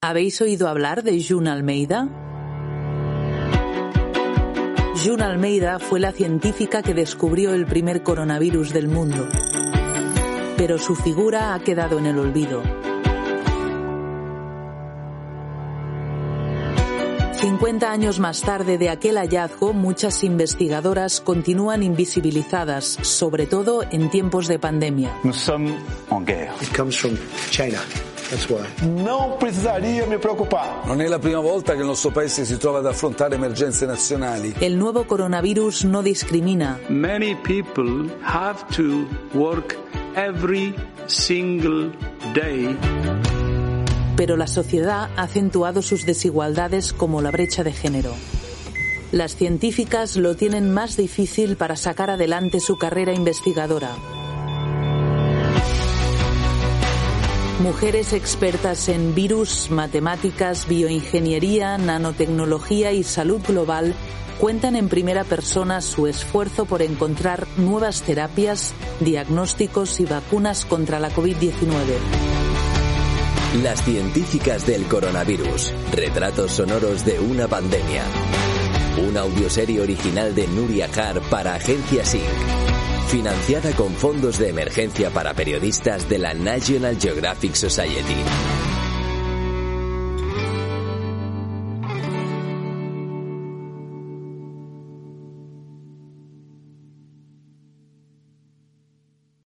¿Habéis oído hablar de June Almeida? June Almeida fue la científica que descubrió el primer coronavirus del mundo. Pero su figura ha quedado en el olvido. 50 años más tarde de aquel hallazgo, muchas investigadoras continúan invisibilizadas, sobre todo en tiempos de pandemia. Nous sommes en guerre. It comes from China. That's why. Non precisaria me preoccupare. Non è la prima volta che il nostro paese si trova ad affrontare emergenze nazionali. El nuevo coronavirus no discrimina. Many people have to work every single day. pero la sociedad ha acentuado sus desigualdades como la brecha de género. Las científicas lo tienen más difícil para sacar adelante su carrera investigadora. Mujeres expertas en virus, matemáticas, bioingeniería, nanotecnología y salud global cuentan en primera persona su esfuerzo por encontrar nuevas terapias, diagnósticos y vacunas contra la COVID-19. Las científicas del coronavirus. Retratos sonoros de una pandemia. Una audioserie original de Nuria Har para Agencia SINC. Financiada con fondos de emergencia para periodistas de la National Geographic Society.